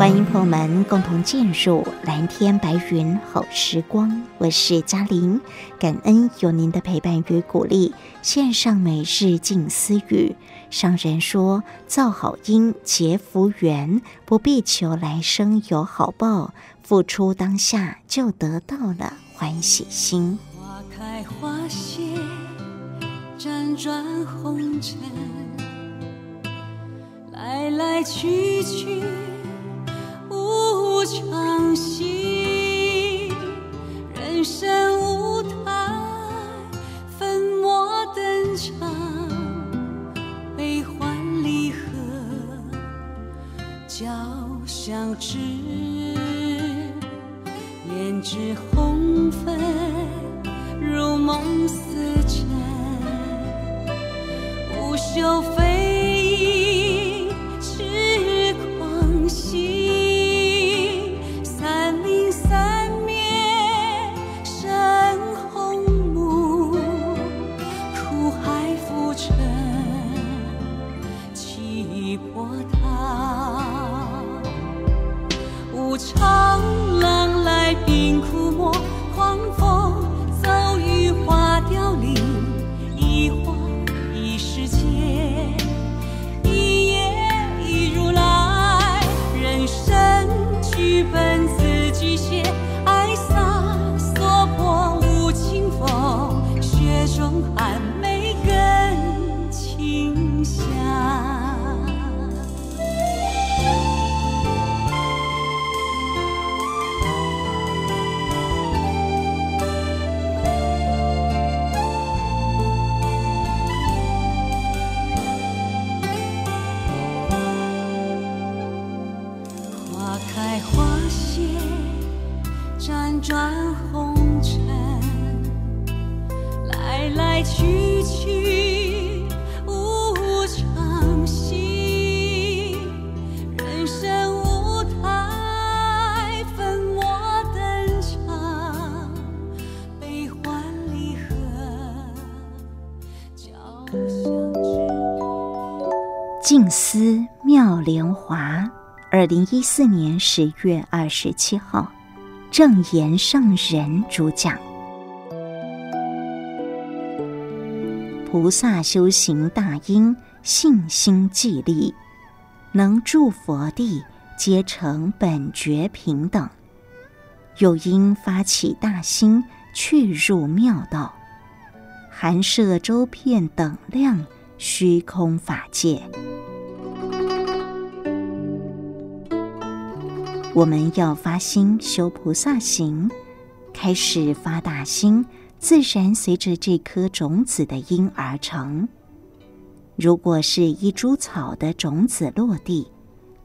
欢迎朋友们共同进入蓝天白云好时光，我是嘉玲，感恩有您的陪伴与鼓励。献上每日静思语：上人说，造好因结福缘，不必求来生有好报，付出当下就得到了欢喜心。花开花谢，辗转红尘，来来去去。无常心，人生舞台，粉墨登场，悲欢离合，交相知，胭脂红粉，如梦似真，不朽飞。二零一四年十月二十七号，正言上人主讲。菩萨修行大因，信心寂力，能助佛地，皆成本觉平等。又因发起大心，去入妙道，含摄周遍等量虚空法界。我们要发心修菩萨行，开始发大心，自然随着这颗种子的因而成。如果是一株草的种子落地，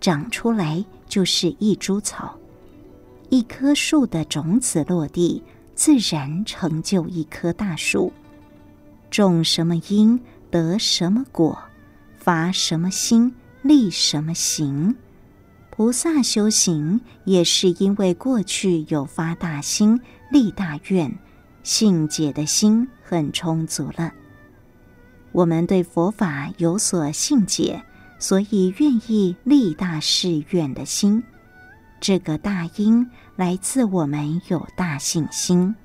长出来就是一株草；一棵树的种子落地，自然成就一棵大树。种什么因，得什么果；发什么心，立什么行。菩萨修行也是因为过去有发大心、立大愿，信解的心很充足了。我们对佛法有所信解，所以愿意立大誓愿的心。这个大因来自我们有大信心，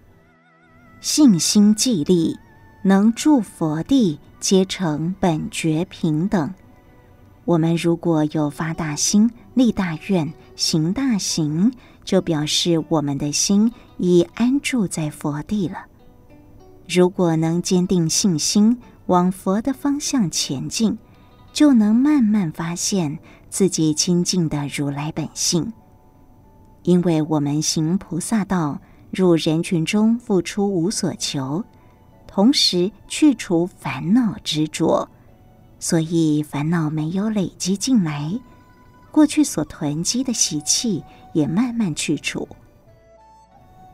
信心既立，能助佛地，皆成本觉平等。我们如果有发大心、立大愿、行大行，就表示我们的心已安住在佛地了。如果能坚定信心，往佛的方向前进，就能慢慢发现自己清净的如来本性。因为我们行菩萨道，入人群中付出无所求，同时去除烦恼执着，所以烦恼没有累积进来，过去所囤积的习气也慢慢去除。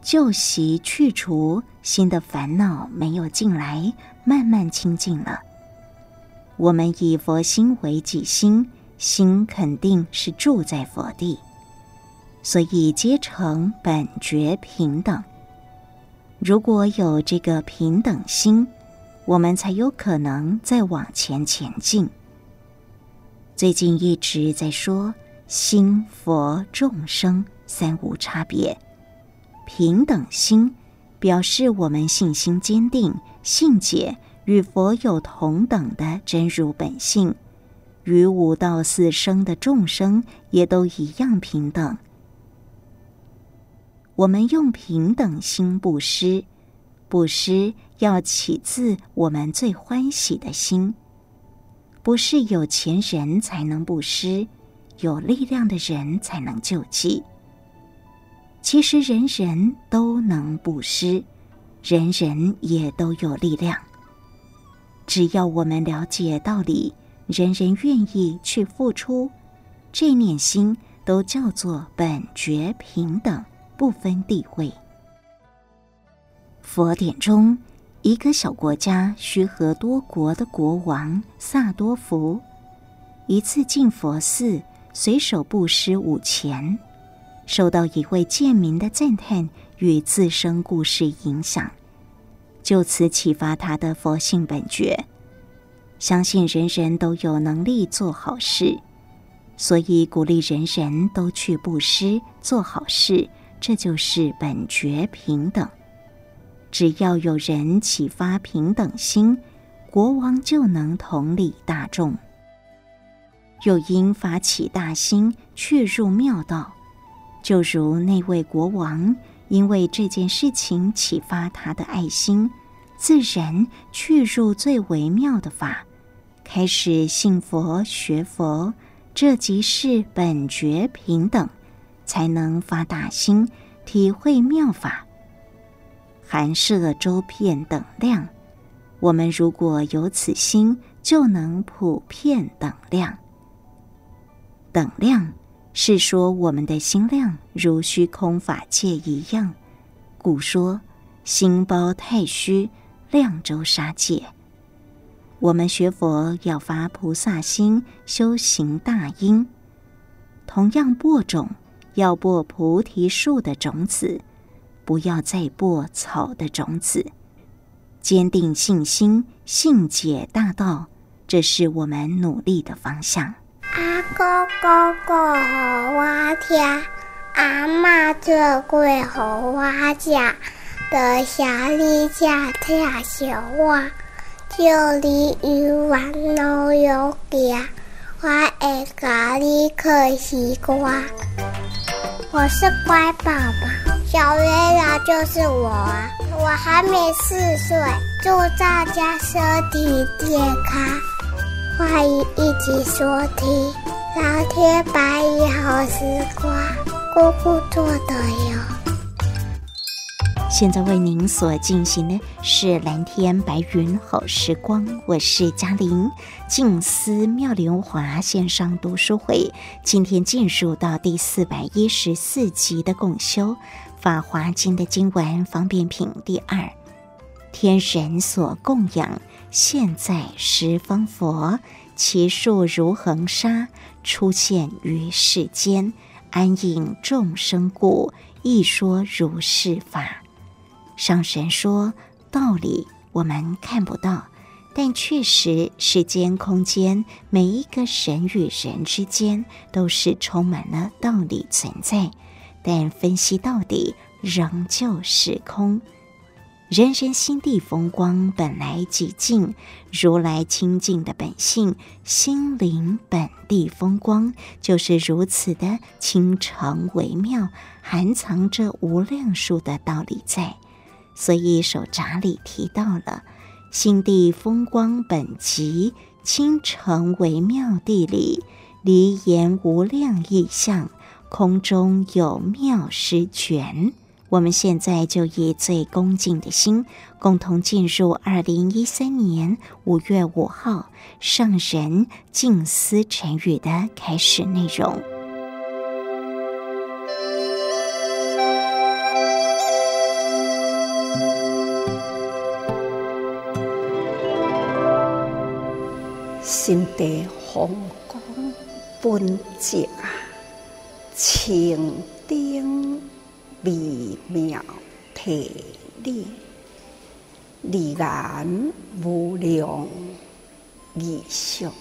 旧习去除，新的烦恼没有进来，慢慢清净了。我们以佛心为己心，心肯定是住在佛地，所以皆成本觉平等。如果有这个平等心，我们才有可能再往前前进。最近一直在说心、佛、众生三无差别。平等心表示我们信心坚定，信解与佛有同等的真如本性，与五道四生的众生也都一样平等。我们用平等心布施，布施要起自我们最欢喜的心，不是有钱人才能布施，有力量的人才能救济。其实人人都能布施，人人也都有力量。只要我们了解道理，人人愿意去付出，这念心都叫做本觉平等，不分地位。佛典中，一个小国家须和多国的国王萨多福，一次进佛寺，随手布施五钱。受到一位贱民的赞叹与自身故事影响，就此启发他的佛性本觉，相信人人都有能力做好事，所以鼓励人人都去布施做好事，这就是本觉平等。只要有人启发平等心，国王就能统领大众。又因发起大心，去入妙道。就如那位国王，因为这件事情启发他的爱心，自然去入最微妙的法，开始信佛学佛，这即是本觉平等，才能发大心，体会妙法，含摄周遍等量。我们如果有此心，就能普遍等量，等量。是说我们的心量如虚空法界一样，故说心包太虚，量周沙界。我们学佛要发菩萨心，修行大因。同样播种，要播菩提树的种子，不要再播草的种子。坚定信心，信解大道，这是我们努力的方向。阿公讲故事给我听，阿嬷做粿给我吃，在城里吃跳小碗，就你游玩老友家，我会教你嗑西瓜。我是乖宝宝，小月亮就是我，我还没四岁，祝大家身体健康。欢迎一起收听《老天白云好时光》，姑姑做的哟。现在为您所进行的是《蓝天白云好时光》，我是嘉玲，静思妙莲华线上读书会，今天进入到第四百一十四集的共修《法华经》的经文方便品第二，天人所供养。现在十方佛，其数如恒沙，出现于世间，安隐众生故，亦说如是法。上神说道理我们看不到，但确实时间空间每一个神与人之间都是充满了道理存在，但分析到底仍旧是空。人人心地风光，本来寂静。如来清净的本性，心灵本地风光，就是如此的清澄微妙，含藏着无量数的道理在。所以手札里提到了心地风光本寂，清澄微妙地理，离言无量意象，空中有妙诗卷。我们现在就以最恭敬的心，共同进入二零一三年五月五号上人静思晨语的开始内容。心地红光本寂啊，清澄。微妙体理，离然无量义相，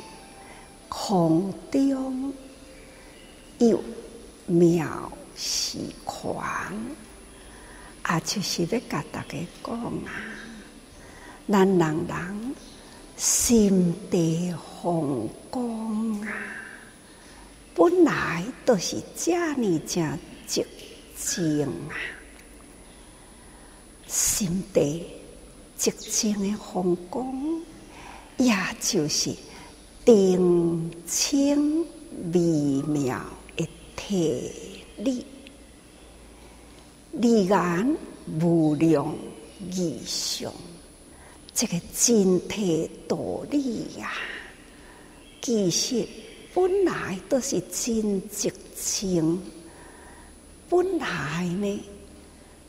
空中有妙诗权。啊，就是要甲大家讲啊，咱人人心地风光啊，本来都是这呢，正寂。静啊，心地寂静的风光，也就是澄清微妙的体理，离言无量异相，这个真体道理呀，其实本来都是真寂静。本来呢，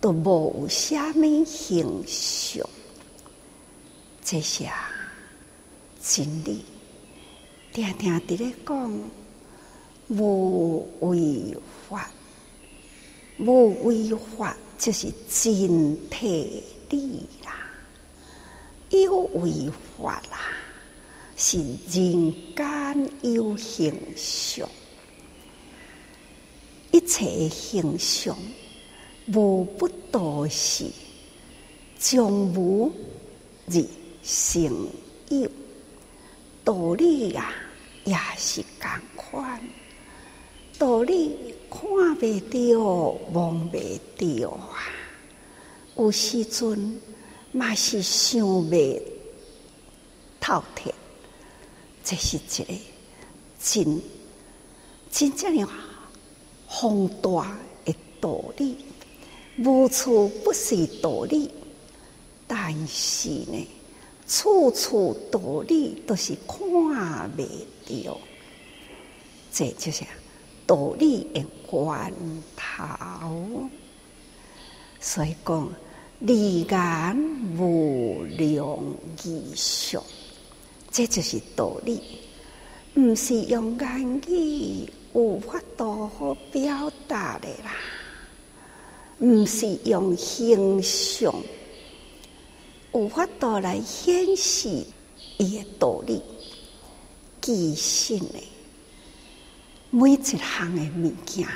都无虾米形象，这些真理，定定伫咧讲无为法，无为法就是真体理啦，有为法啦，是人间有形象。一切形象无不都是从无而成有，道理啊也是同款，道理看未到，摸未到啊！有时阵嘛是想未透彻，这是一个真真正的。宏大的道理，无处不是道理，但是呢，处处道理都是看未到，这就是道理的源头。所以讲，离言无量义相，这就是道理，唔是用言语。有法度好表达的啦，毋是用形象，有法度来显示伊的道理。其实呢，每一项的物件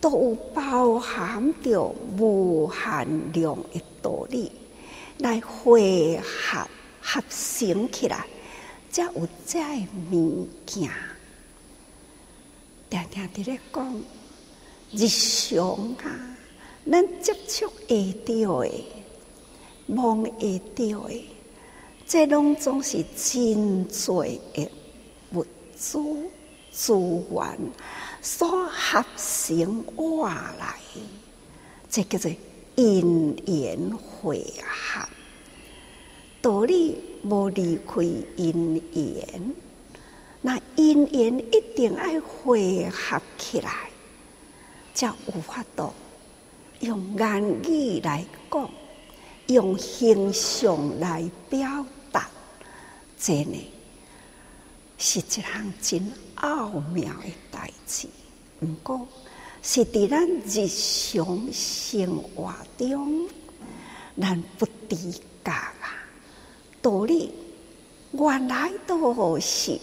都有包含着无限量的道理，来汇合合成起来，才有这物件。定定伫咧讲日常啊，咱接触会到的、摸会到的，这拢总是真多的物资资源所合成而来，这叫做因缘会合，道理无离开因缘。那因缘一定要汇合起来，才有法度用言语来讲，用形象来表达。这呢是一项真奥妙的代志。毋过，是伫咱日常生活中，咱不知觉啊，道理原来都是。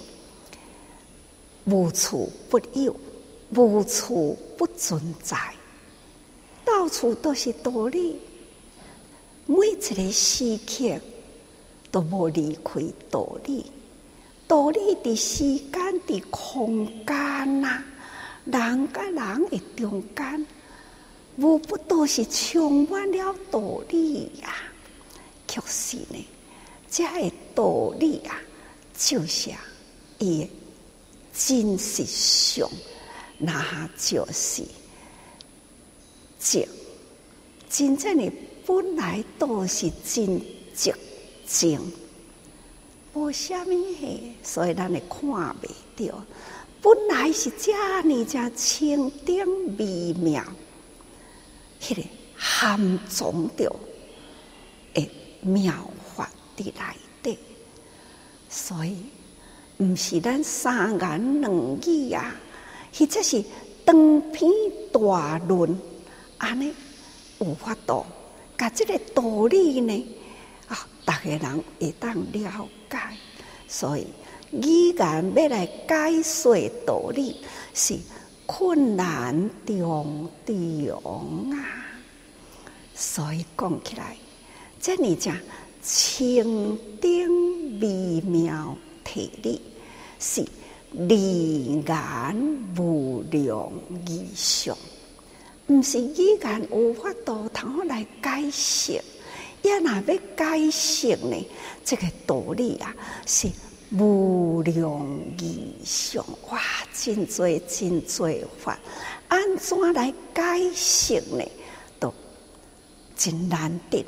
无处不有，无处不存在，到处都是道理。每一个时刻都无离开道理，道理的时间的空间呐，人甲人的中间，无不都是充满了道理呀。确实呢，这个道理啊，就是伊的真实相，那就是静。真正的本来都是真寂静，无虾米嘿，所以咱会看袂到。本来是遮尔遮清甜美妙，迄、个含藏着诶妙伫内底，所以毋是咱三言两语啊，或者是长篇大论安尼。有法度，甲这个道理呢，啊，逐个人会当了解，所以语言要来解说道理是困难重重啊。所以讲起来，这里讲清甜美妙体力，是。离言无量义上。毋是。语言无法度通来解释，也若要解释呢？这个道理啊，是。无量义上哇，真多真多法，安怎来解释呢？都真难得，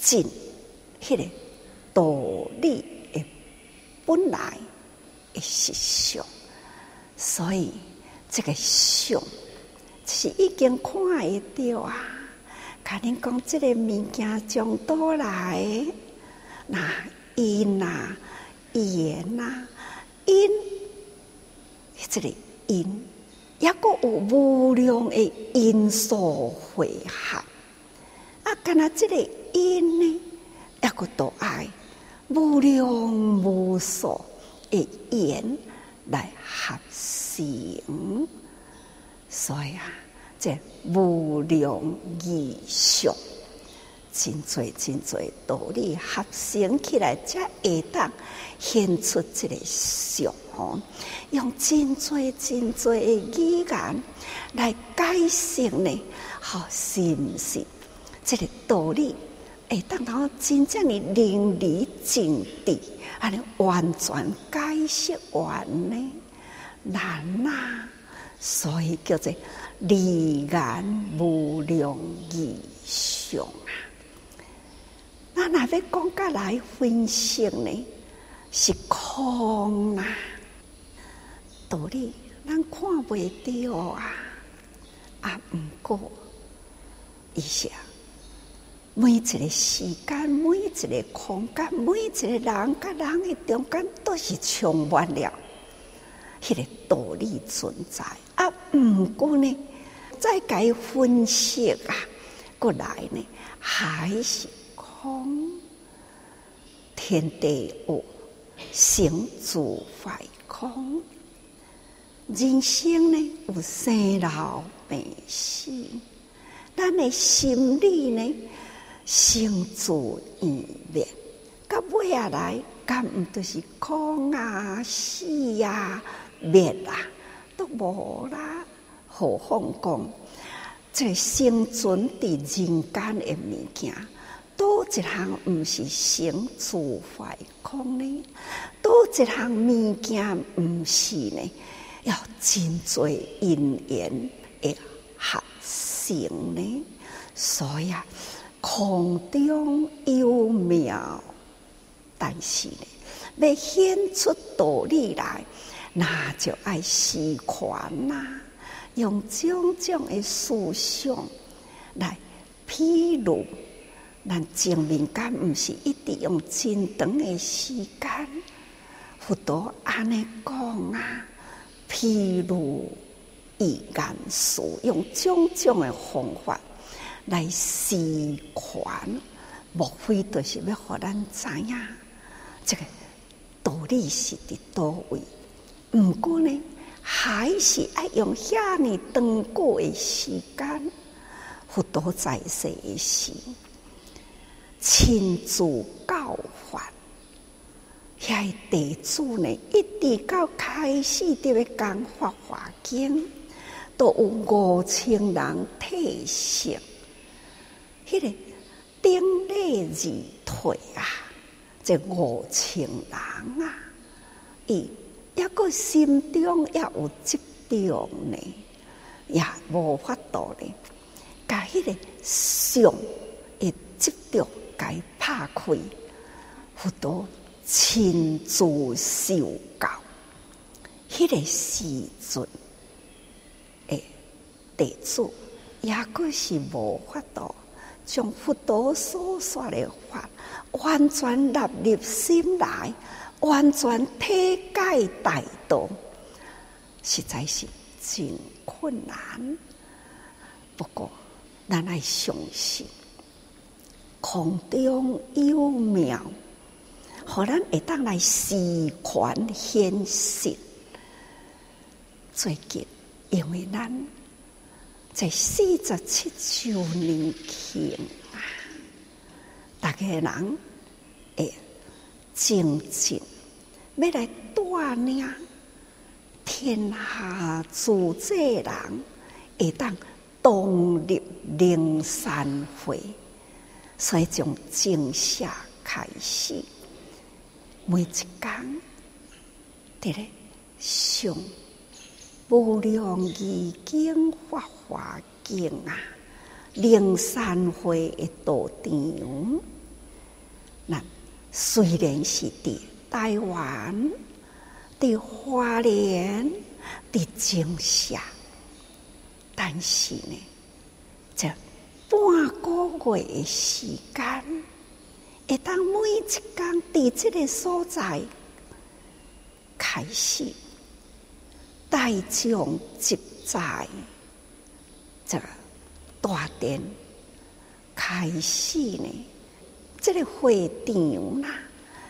真迄个道理的本来的实相，所以这个相。是已经看会到啊！甲恁讲，这个物件从倒来，那因啊，缘啊，因，这个因，也阁有无量的因素汇合。啊，干那这个因呢，也阁都爱无量无数的缘来合成。所以啊，这无量义相，真济真济道理合成起来，才会当显出这个相哦。用真济真济的语言来解释呢，好、是毋是？这个道理会当到真正的淋漓尽致，安尼完全解释完呢？难、啊！所以叫做离言无量义上啊！那若要讲甲来分析呢？是空啊！道理咱看袂到啊！啊，毋过一下，每一个时间，每一个空间，每一个人甲人的中间，都是充满了。迄个道理存在啊，毋过呢，再该分析啊，过来呢，还是空，天地有生住坏空，人生呢有生老病死，咱的心理呢，生住异灭，到尾下来，敢毋都是空啊，死啊？灭啊，都无啦。何况讲，这生存伫人间的物件，多一项毋是生住坏空呢？多一项物件毋是呢？要真多因缘的合成呢？所以啊，空中有妙，但是呢，要显出道理来。那就爱细看呐，用种种的思想来披露，咱证明敢毋是一直用真长的时间，佛陀安尼讲啊，披露一言使用种种的方法来细看，莫非就是要互咱知影，这个道理是伫叨位？毋过呢，还是爱用遐尼长久的时间，佛陀在世时，亲自教法。遐地主呢，一直到开始伫咧讲法华经，都有五千人退席。迄、个顶礼而退啊，这五千人啊，伊抑个心中也有执着呢，也无法度呢，甲迄个相会执着该拍开，佛陀亲自受教，迄、个时阵，诶，地主也个是无法度。将佛陀所说的法完全纳入心来，完全体解大道，实在是真困难。不过，咱爱相信空中有妙，互咱会当来示权显实。最近，因为咱。在四十七周年庆啊，大家人会静静，要来带领天下诸济人，会当同入灵山会，所以从正式开始，每一天伫咧上。无量义经法华经啊，灵山会的道场。那虽然是伫台湾、伫花莲、伫金厦，但是呢，这半个月的时间，会当每一天伫这个所在开始。大众集在这个大殿开始呢，这个会场啦，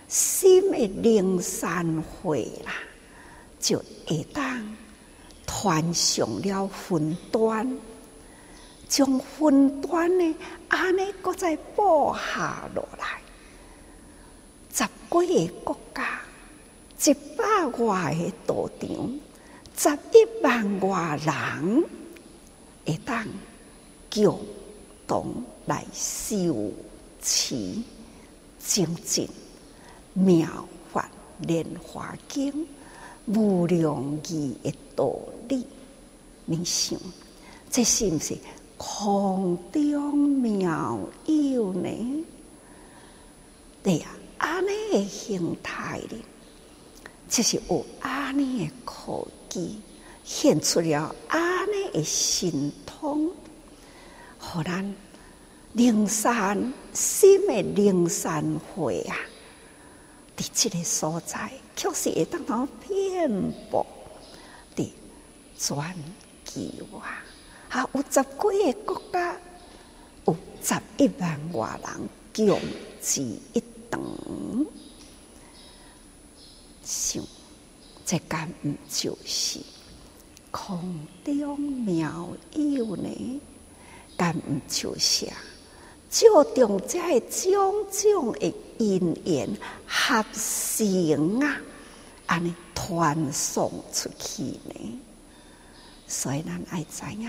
新的灵山会啦，就会当传上了分段，将分段呢，安尼搁再播下落来，十几个国家，一百外个道场。十一万外人会当共同来修持精进妙法莲华经无量义的道理，你想这是不是空中妙有呢？对呀，安尼的形态的，这是有安尼的可。献出了安尼的神通，互咱灵山新的灵山会啊，伫即个所在，确实会当到遍布的全球啊！啊，有十几个国家，有十一万外人共聚一堂，想。这敢毋就是空中妙有呢？敢毋就是啊？就中这种种的因缘合成啊，安尼传送出去呢？所以咱爱知影，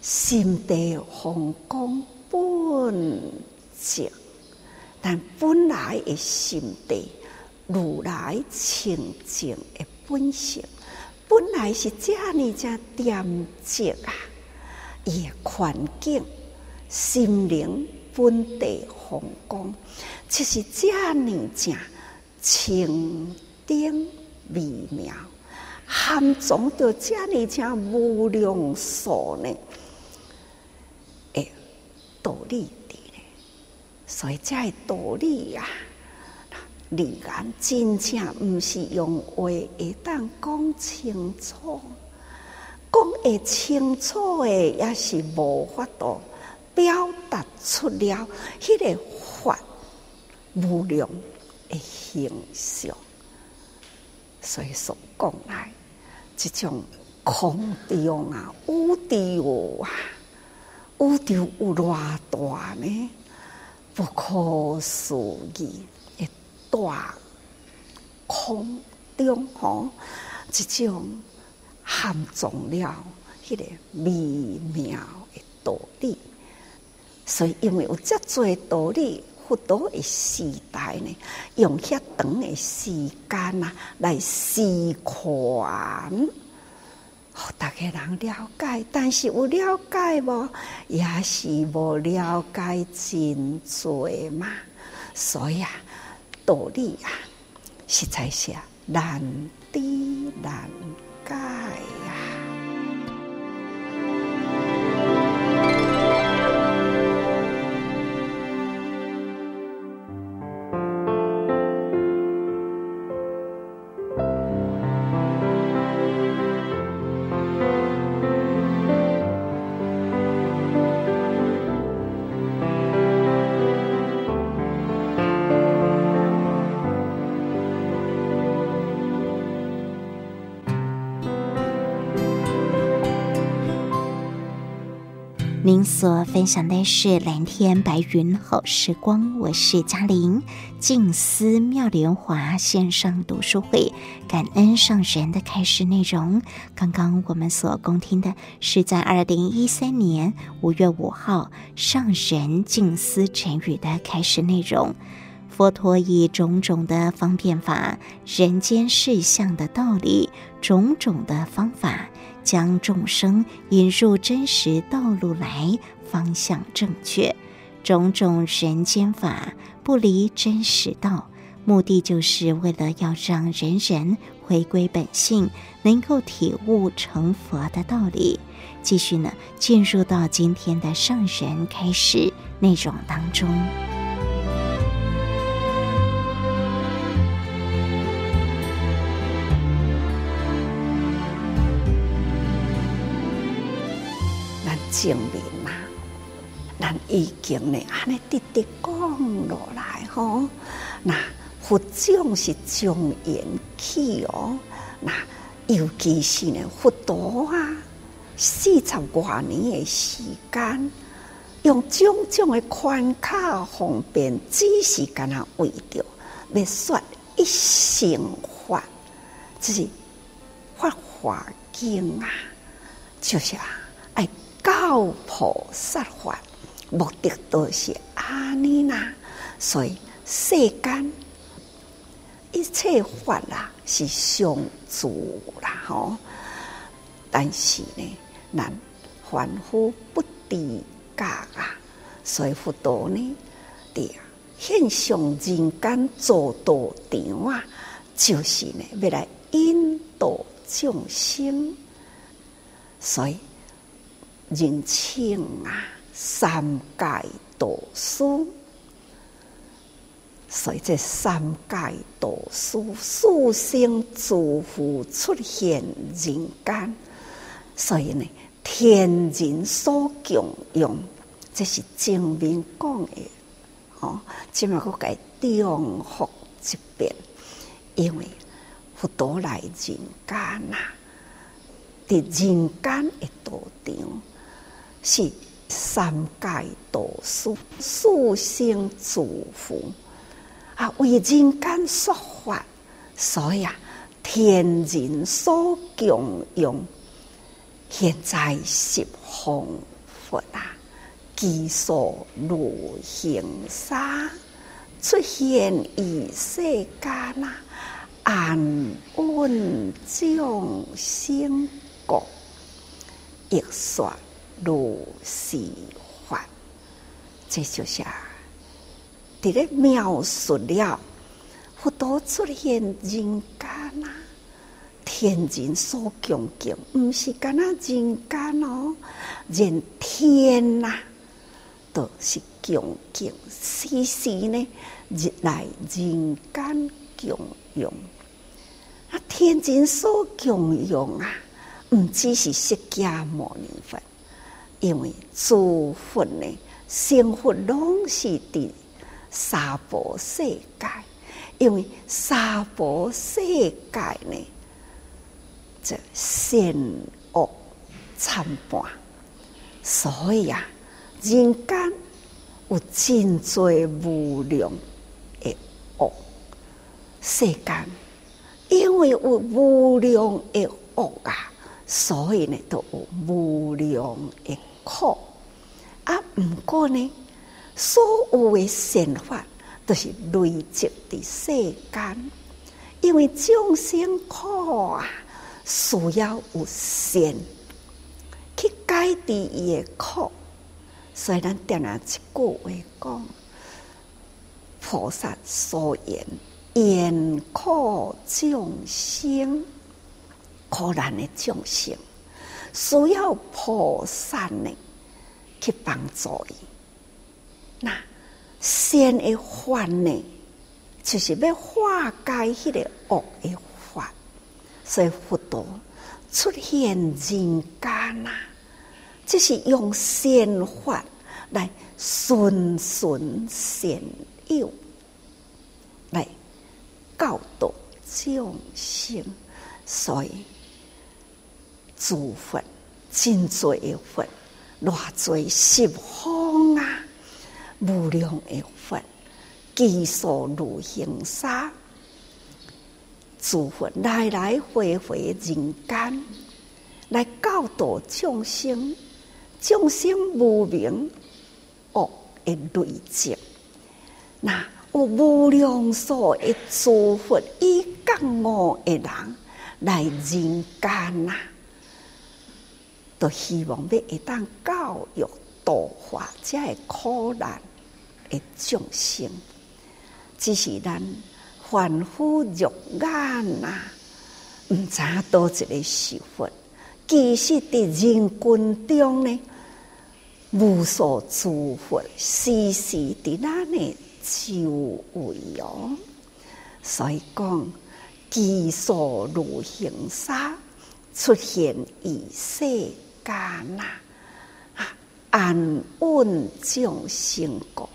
心地宏光本净，但本来的心地。如来清净的本性，本来是这样这恬静啊！伊的环境、心灵本地风光，就是这样这清净微妙，含藏着这样这无量数呢？诶，道理的呢？所以这道理呀、啊。语言真正毋是用话会当讲清楚，讲会清楚的也是无法度表达出了迄个法无量的形象。所以说讲来，这种空中啊，宇宙啊，宇宙有偌大呢？不可思议大空中吼，这种含藏了迄个微妙的道理。所以，因为有遮多道理，佛陀的时代呢，用遐长的时间啊来示宽。大家人了解，但是有了解无，也是无了解真多嘛。所以啊，道理啊，实在是难知难解啊。您所分享的是蓝天白云好时光，我是嘉玲。静思妙莲华线上读书会，感恩上人的开示内容。刚刚我们所恭听的是在二零一三年五月五号上人静思晨语的开示内容。佛陀以种种的方便法、人间实相的道理、种种的方法。将众生引入真实道路来，方向正确。种种人间法不离真实道，目的就是为了要让人人回归本性，能够体悟成佛的道理。继续呢，进入到今天的上人开始内容当中。证明嘛，咱已经呢，安尼直直讲落来吼。那佛种是众缘起哦，那尤其是呢，佛陀啊，四十多年的时间，用种种的宽卡方便，只是干那为着要说一乘法，就是法华经啊，就是啊。教菩萨法，目的都是安尼啦。所以世间一切法啦，是相助啦吼。但是呢，咱凡夫不知觉啊，所以佛陀呢，对现上人间做道场啊，就是呢，要来引导众生，所以。人称啊，三界导师，所以这三界导师，四生诸佛出现人间，所以呢，天人所共用，这是正面讲的。哦，今麦个改重复一遍，因为佛陀来人间呐，伫人间的道场。是三界导师，四生诸佛啊，为人间说法，所以啊，天人所共用。现在十方佛啊，具所如形沙出现于世间啊，安稳众生国，亦说。如是法，这就是啊，伫咧描述了佛陀出现人间啊，天人所共敬，毋是干那人间哦，连天呐都是共敬，时时呢日来人间共用，啊，天人所共用啊，毋只是释迦牟尼佛。因为诸佛呢，生活拢是伫娑婆世界，因为娑婆世界呢，这善恶参半，所以啊，人间有真济无量的恶世间，因为有无量的恶啊，所以呢，都有无量的苦。啊，毋过呢，所有的善法都是累积的世间，因为众生苦啊，需要有善去解决伊的苦。所以咱定下一句话讲，菩萨所言，言苦众生，苦难的众生，需要菩萨呢去帮助伊。那善的法呢，就是要化解迄个恶的法，所以佛陀出现人间呐。就是用善法来循循善诱，来教导众生，所以诸佛真多的佛，偌多十方啊，无量的佛，具数如行沙，诸佛来来回回人间，来教导众生。众生无明恶的累积，那有无量数的诸佛以觉悟的人来人间呐，都希望要一旦教育度化这个苦难的众生，只是咱凡夫俗眼呐，毋知多一个是佛，其实伫人群中呢。无数诸佛时时伫咱的周围哦，所以讲技术如形沙出现于世间呐，安稳众生故，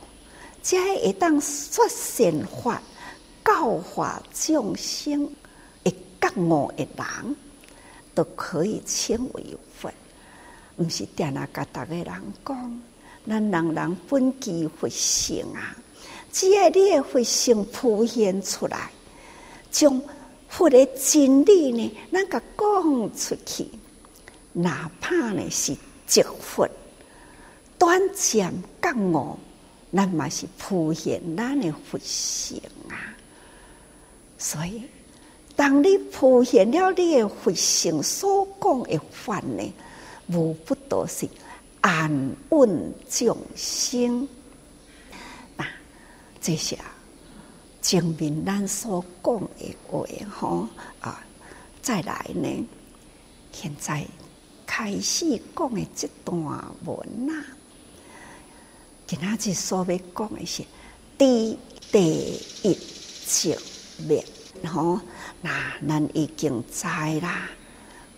才会当说善法教化众生，会觉悟的人都可以称为佛。毋是定那甲逐个人讲，咱人人本具佛性啊！只要你的佛性浮现出来，将佛的真理呢，咱甲讲出去，哪怕呢是即佛短暂觉悟，咱嘛是浮现咱的佛性啊！所以，当你浮现了你的佛性所讲的法呢，无不都是安稳众生，那这些证明咱所讲的话吼啊，再来呢，现在开始讲的这段文啊，今仔日所要讲的是第第一节灭，吼，那咱已经知啦。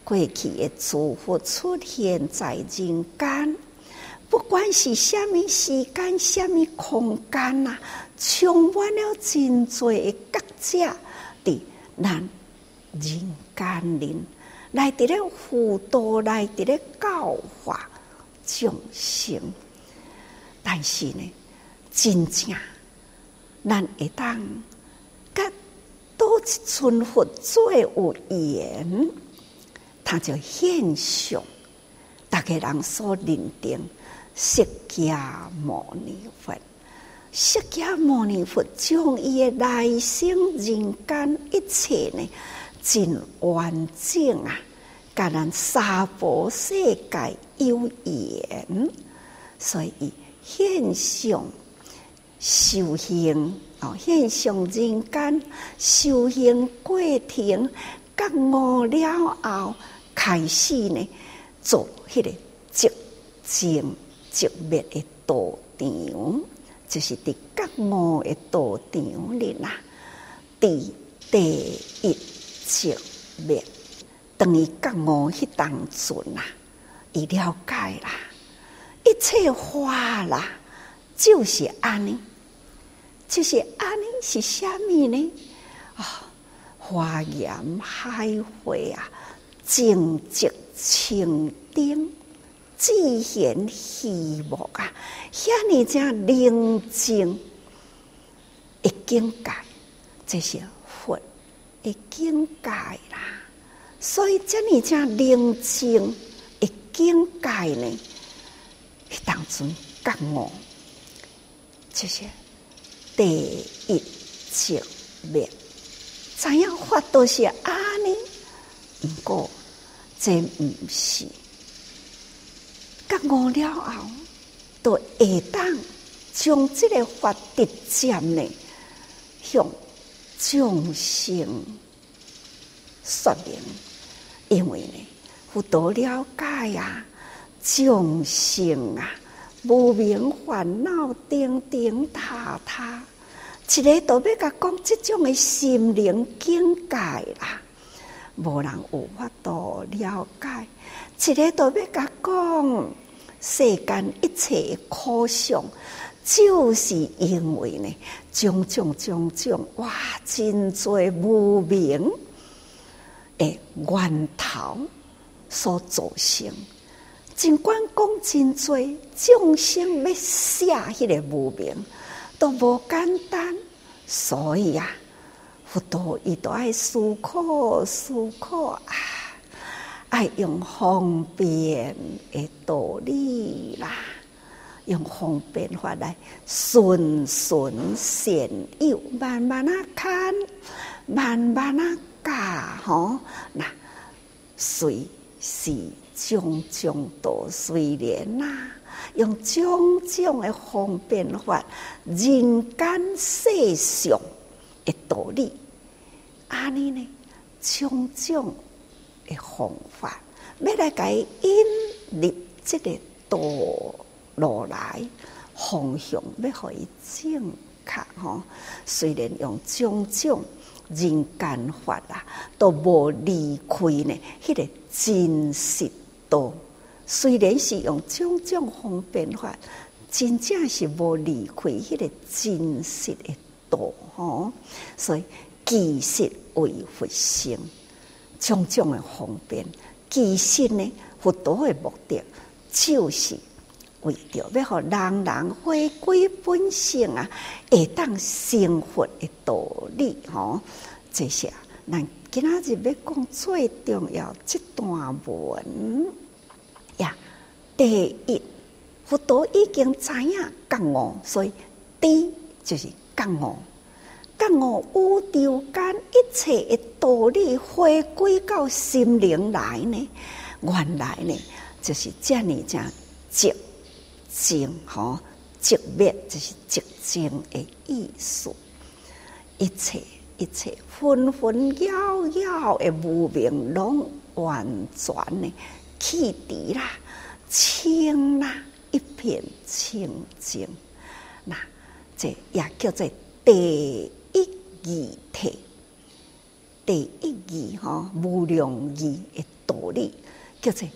过去的诸佛出现在人间，不管是什么时间、什么空间呐，充满了真多的觉者的咱人间人来伫咧辅导，来伫咧教化众生。但是呢，真正咱会当甲多一尊佛最有缘。他就现象，大家人所认定释迦牟尼佛，释迦牟尼佛将伊诶来生人间一切呢，真完整啊，甲咱娑婆世界有缘，所以现象修行哦，现象人间修行过程，觉悟了后。开始呢，做迄个寂静寂灭的道场，就是伫觉悟的道场里啦。第第一寂灭，等于觉悟迄当阵啦，伊了解啦，一切法啦，就是安尼，就是安尼是虾米呢？啊、哦，华严开会啊！静寂清净，自然希望啊，遐尼正宁静的境界，这是的境界啦。所以这尼正宁静的境界呢，当中觉悟，这些第一直灭，怎样法都是安尼，不过这唔是。觉悟了后，都会当将这个法直接呢向众生说明，因为呢，佛陀了解啊，众生啊，无明烦恼，叮叮塔塔，一个都要甲讲这种的心灵境界啦，无人有法度了解，一个都要甲讲。世间一切苦相，就是因为呢，种种种种哇，真多无明诶源头所造成。尽管讲真多众生要舍迄个无明，都无简单。所以啊，佛陀伊都爱思考思考啊。爱用方便的道理啦，用方便法来循循善诱，慢慢啊看，慢慢啊教吼。那随时种种道虽然呐，用种种的方便法，人间世上的道理，安尼呢，种种。方法要来给引入即个道路来方向，要可以正确吼。虽然用种种人间法啊，都无离开呢。迄个真实道，虽然是用种种方便法，真正是无离开迄个真实的道吼。所以其实为佛性。种种的方便，其实呢，佛陀的目的就是为着要让人人回归本性啊，会当成佛的道理吼。这些咱今仔日要讲最重要这段文呀。第一，佛陀已经知影觉悟，所以第就是觉悟。觉悟宇宙间一切的道理回归到心灵来呢？原来呢，就是这样讲寂静吼，寂灭就是寂静的意思。一切一切纷纷扰扰的无明，拢完全呢弃除啦，清啦，一片清净。那这也叫做地。一义体，第一义哈，无量义的道理叫做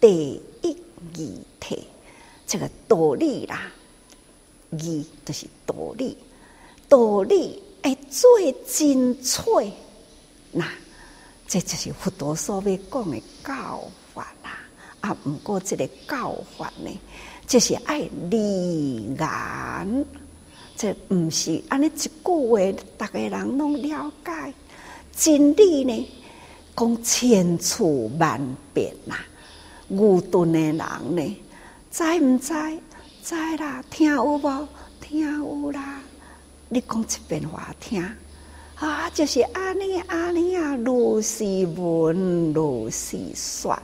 第一义体。这个道理啦，义就是道理，道理诶最精粹。那这就是佛陀所要讲的教法啦。啊，不过这个教法呢，就是爱立言。这毋是安尼一句话，逐个人拢了解真理呢？讲千处万变呐，愚钝的人呢，知毋知？知啦，听有无？听有啦。你讲一遍话听啊，就是安尼安尼啊，如是闻，如是说。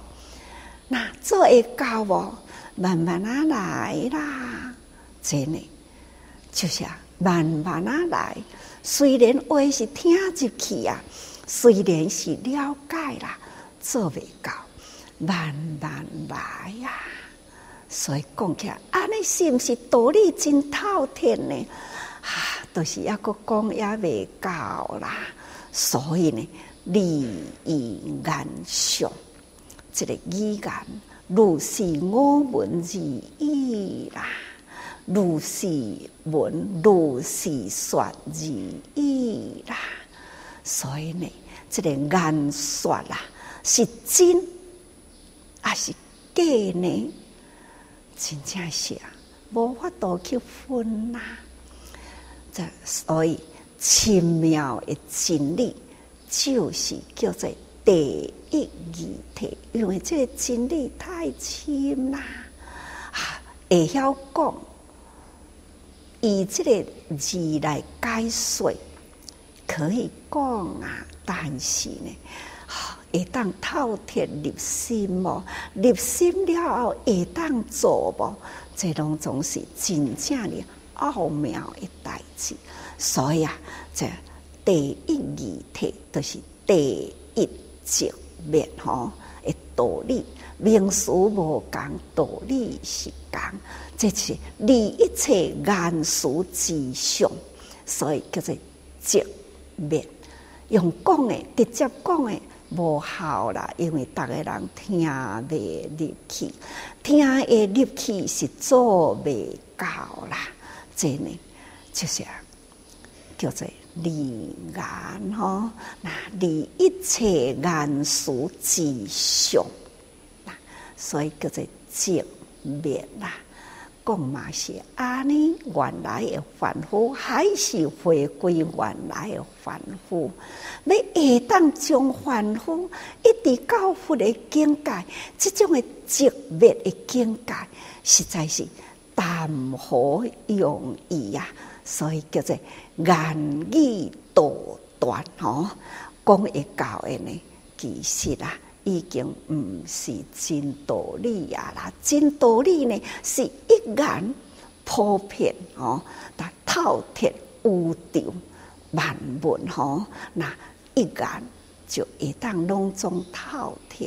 那做会到无？慢慢啊来啦，真的。就是啊，慢慢啊来。虽然话是听入去啊，虽然是了解啦，做未到，慢慢来、啊。所以讲起来，安尼是毋是道理真透彻呢？啊，都、就是抑阁讲也未到啦。所以呢，立意言上，这个语言如是我闻之意啦。如是闻，如是说而已啦。所以呢，这个言说啦，是真还是假呢？真正是啊，无法度去分啦。这所以深妙的真理，就是叫做第一义体，因为这个真理太深啦，啊，会晓讲，以这个字来解说，可以讲啊，但是呢。会当透彻入心无？入心了后会当做无？这拢总是真正的奥妙的代志。所以啊，这第一义体都是第一直灭吼的道理。名词无共，道理是共。这是离一切言辞之上，所以叫做直面。用讲的，直接讲的。无效啦，因为逐个人听未入去，听会入去是做未到啦。真呢，就是叫做离言吼，那离一切言辞之上，所以叫做寂灭啦。讲嘛是安尼，原来的凡夫还是回归原来的凡夫。要会当将凡夫一直到佛的境界，这种的寂灭的境界，实在是谈何容易呀！所以叫做言语道断吼，讲会到的呢，其实啊。已经毋是真道理呀啦，真道理呢是一眼普遍哦，但透彻宇宙万物吼，那一眼就会当拢总透彻。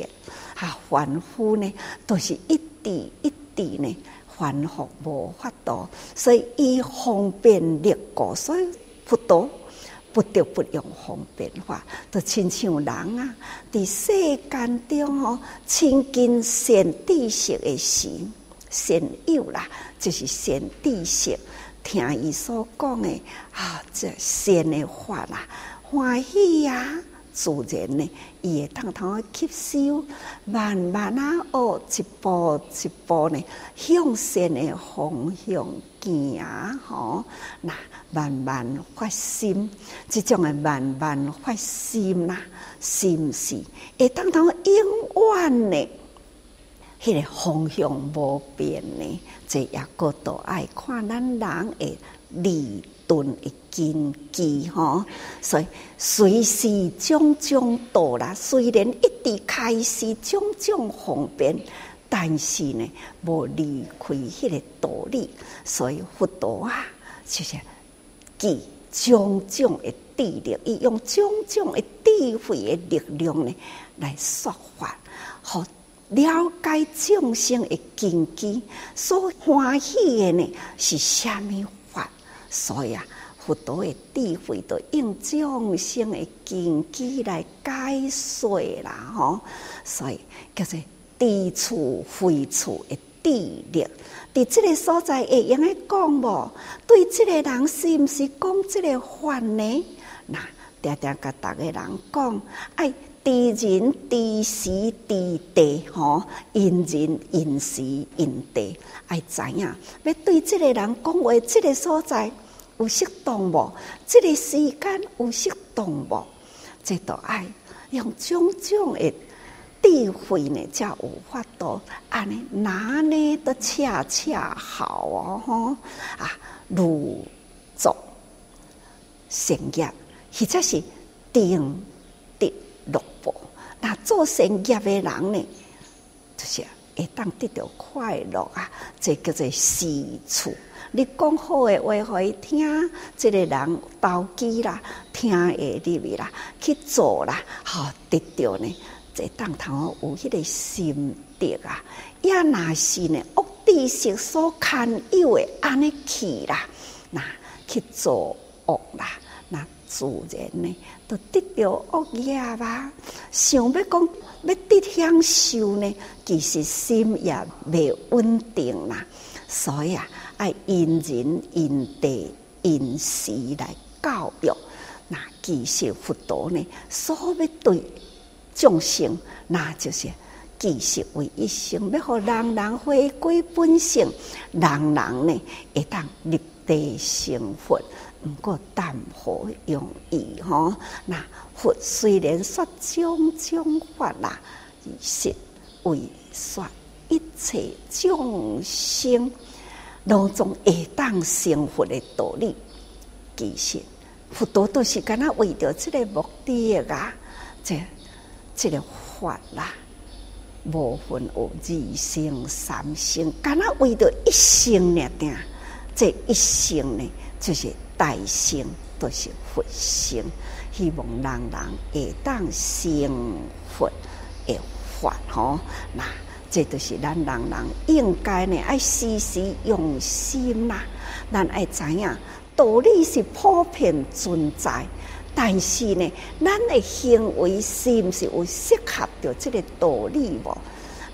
啊，凡夫呢都是一滴一滴呢，凡夫无法度，所以以方便力过，所以不多。不得不用方便法，就亲像人啊，伫世间中吼，亲近善知识的神，善友啦，就是善知识，听伊所讲的啊，这善的法啦，欢喜啊，自然呢，伊会通通吸收，慢慢啊，哦，一步一步呢，向善的方向行吼，那。慢慢发心，即种的慢慢发心呐，心是会当当永远的，迄个方向无变呢。这也个都爱看咱人诶立顿诶根基吼，所以随时种种道啦，虽然一直开始种种方便，但是呢，无离开迄个道理，所以佛陀啊，就是。记种种的智力，伊用种种的智慧的力量呢，来说法，好了解众生的根基，所欢喜的呢是虾米法？所以啊，佛陀的智慧都用众生的根基来解说啦，吼，所以叫做知处非处的智力。伫即个所在会用来讲无？对即个人是毋是讲即个法呢？那定定甲逐个人讲，爱知人知时知地吼，因人因时因地，爱知影要对即个人讲话，即个所在有适当无？即个时间有适当无？这都爱用种种的。智慧呢，才有法度安尼拿捏得恰恰好哦，吼啊，如做善业，或者是定得乐报。那做善业的人呢，就是会当得到快乐啊，这叫做施处。你讲好的话，互伊听，这个人投机啦，听会入去啦，去做啦，好得到呢。这当头有迄个心得啊，也那是呢，恶知识所堪有的安尼去啦，那去做恶啦，那自然呢，都得到恶业吧。想要讲要得享受呢，其实心也未稳定啦。所以啊，爱因人因地因时来教育。那其实佛陀呢，所要对。众生，那就是其实为一生要互人人回归本性，人人呢会当立地成佛。毋过淡薄容易吼，那佛虽然说种种法啦，是为说一切众生拢总会当成佛的道理。其实佛陀都是干那为着这个目的啊，这这个法啦，无分有二乘三乘，干那为着一生呢？定这一生呢，就是。大乘都是佛性，希望人人会当成佛的法吼。那这就是咱人人应该呢，爱时时用心呐。咱爱知影道理是普遍存在，但是呢，咱的行为是毋是有适合着这个道理无？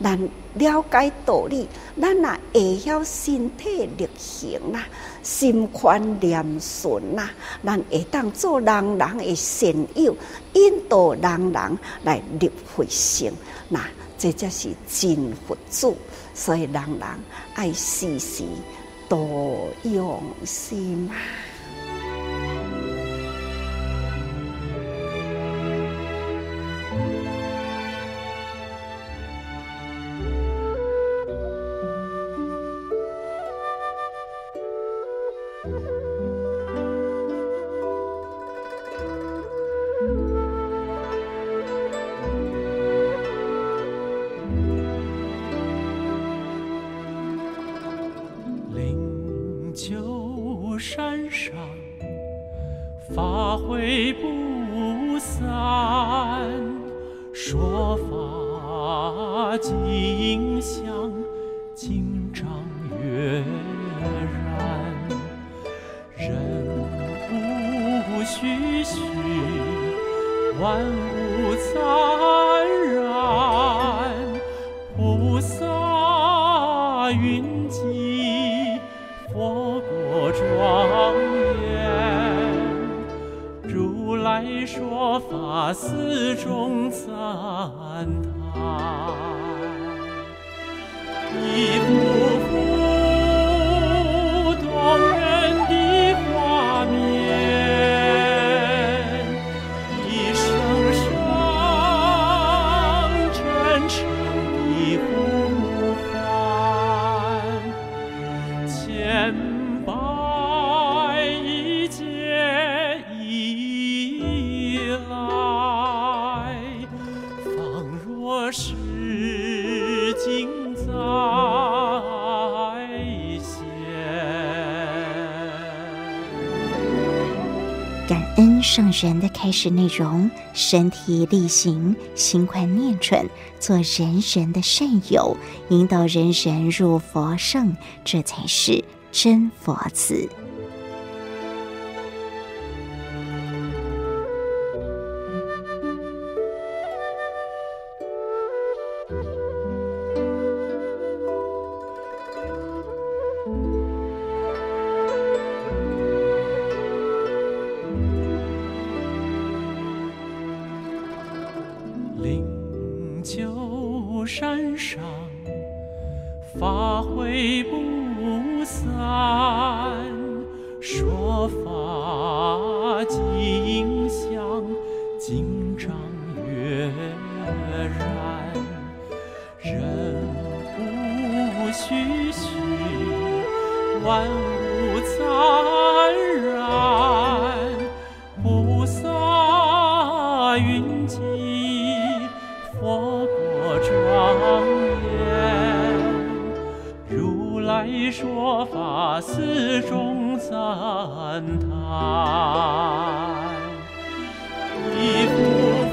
咱了解道理，咱也会晓身体力行啦，心宽念顺啦，咱会当做人人的善友，引导人人来入佛性，那这才是真佛祖。所以人人爱时时多用心嘛。圣人的开始内容：身体力行，心宽念纯，做人人的善友，引导人人入佛圣，这才是真佛子。四种赞叹。一壶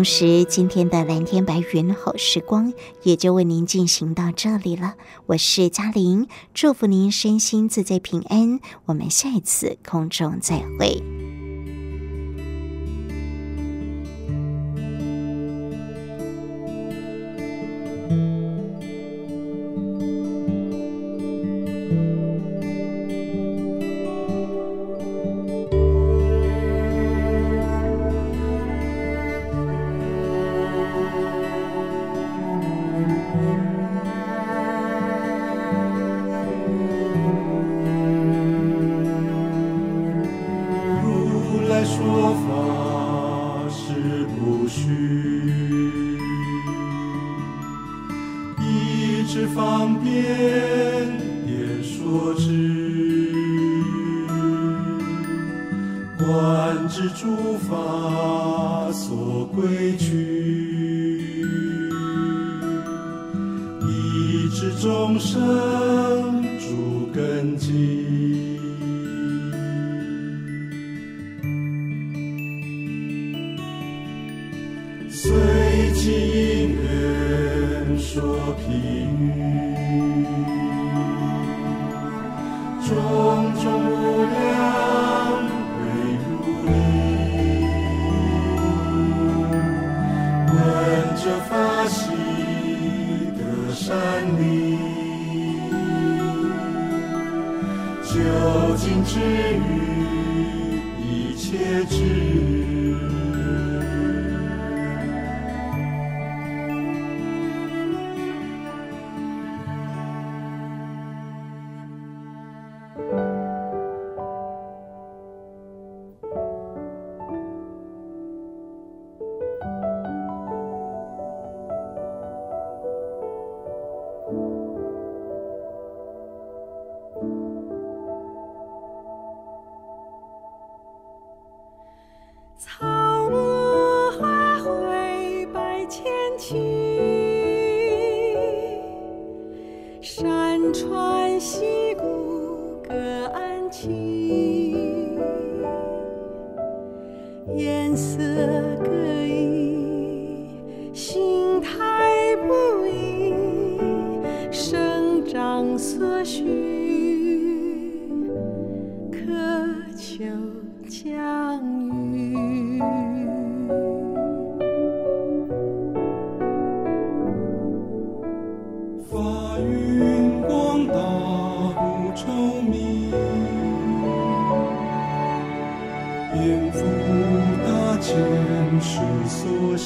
同时，今天的蓝天白云好时光也就为您进行到这里了。我是嘉玲，祝福您身心自在平安。我们下一次空中再会。山川溪谷各安栖，颜色。sou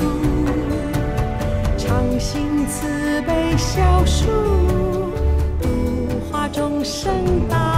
路，常行慈悲孝恕，度化众生大。